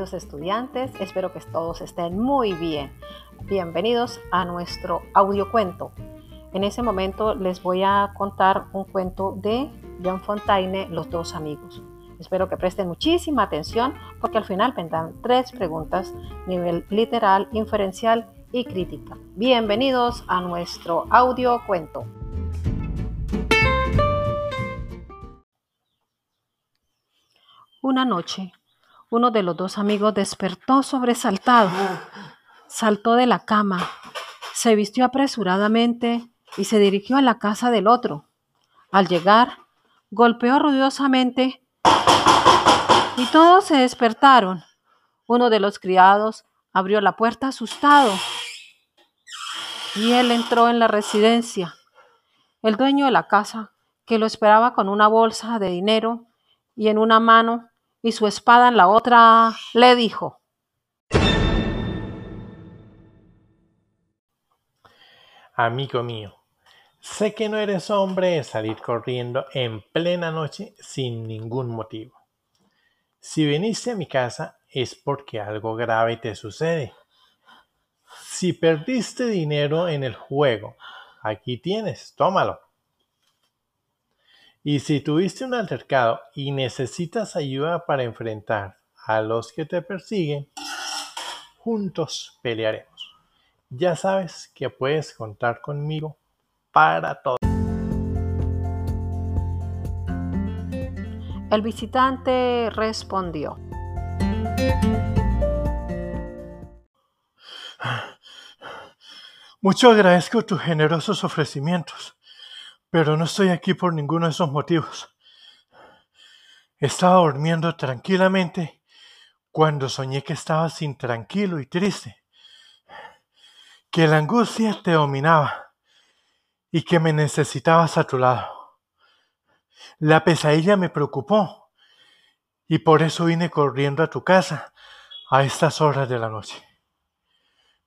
estudiantes, espero que todos estén muy bien. Bienvenidos a nuestro audiocuento. En ese momento les voy a contar un cuento de John Fontaine, Los dos amigos. Espero que presten muchísima atención porque al final vendrán tres preguntas, nivel literal, inferencial y crítica. Bienvenidos a nuestro audiocuento. Una noche, uno de los dos amigos despertó sobresaltado. Saltó de la cama, se vistió apresuradamente y se dirigió a la casa del otro. Al llegar, golpeó ruidosamente y todos se despertaron. Uno de los criados abrió la puerta asustado y él entró en la residencia. El dueño de la casa, que lo esperaba con una bolsa de dinero y en una mano y su espada en la otra, le dijo, Amigo mío, sé que no eres hombre de salir corriendo en plena noche sin ningún motivo. Si viniste a mi casa es porque algo grave te sucede. Si perdiste dinero en el juego, aquí tienes, tómalo. Y si tuviste un altercado y necesitas ayuda para enfrentar a los que te persiguen, juntos pelearemos. Ya sabes que puedes contar conmigo para todo. El visitante respondió. Mucho agradezco tus generosos ofrecimientos pero no estoy aquí por ninguno de esos motivos. Estaba durmiendo tranquilamente cuando soñé que estabas intranquilo y triste, que la angustia te dominaba y que me necesitabas a tu lado. La pesadilla me preocupó y por eso vine corriendo a tu casa a estas horas de la noche.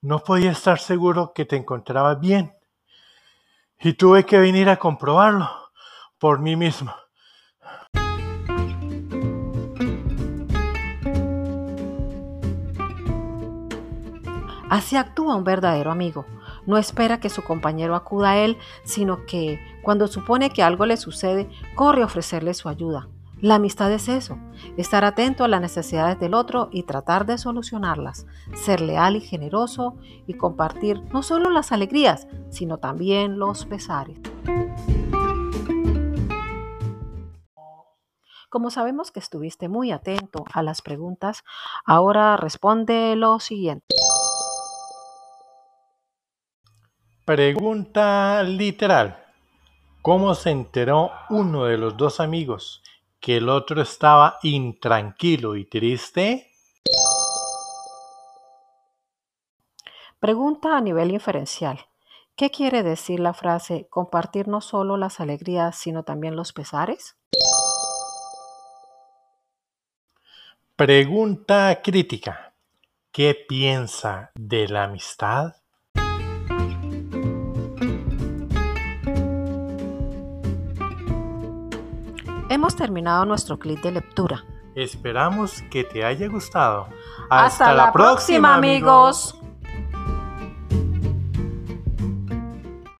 No podía estar seguro que te encontrabas bien y tuve que venir a comprobarlo por mí mismo. Así actúa un verdadero amigo. No espera que su compañero acuda a él, sino que, cuando supone que algo le sucede, corre a ofrecerle su ayuda. La amistad es eso, estar atento a las necesidades del otro y tratar de solucionarlas, ser leal y generoso y compartir no solo las alegrías, sino también los pesares. Como sabemos que estuviste muy atento a las preguntas, ahora responde lo siguiente. Pregunta literal. ¿Cómo se enteró uno de los dos amigos que el otro estaba intranquilo y triste? Pregunta a nivel inferencial. ¿Qué quiere decir la frase compartir no solo las alegrías, sino también los pesares? Pregunta crítica. ¿Qué piensa de la amistad? Hemos terminado nuestro clip de lectura. Esperamos que te haya gustado. Hasta, la, próxima, amigos.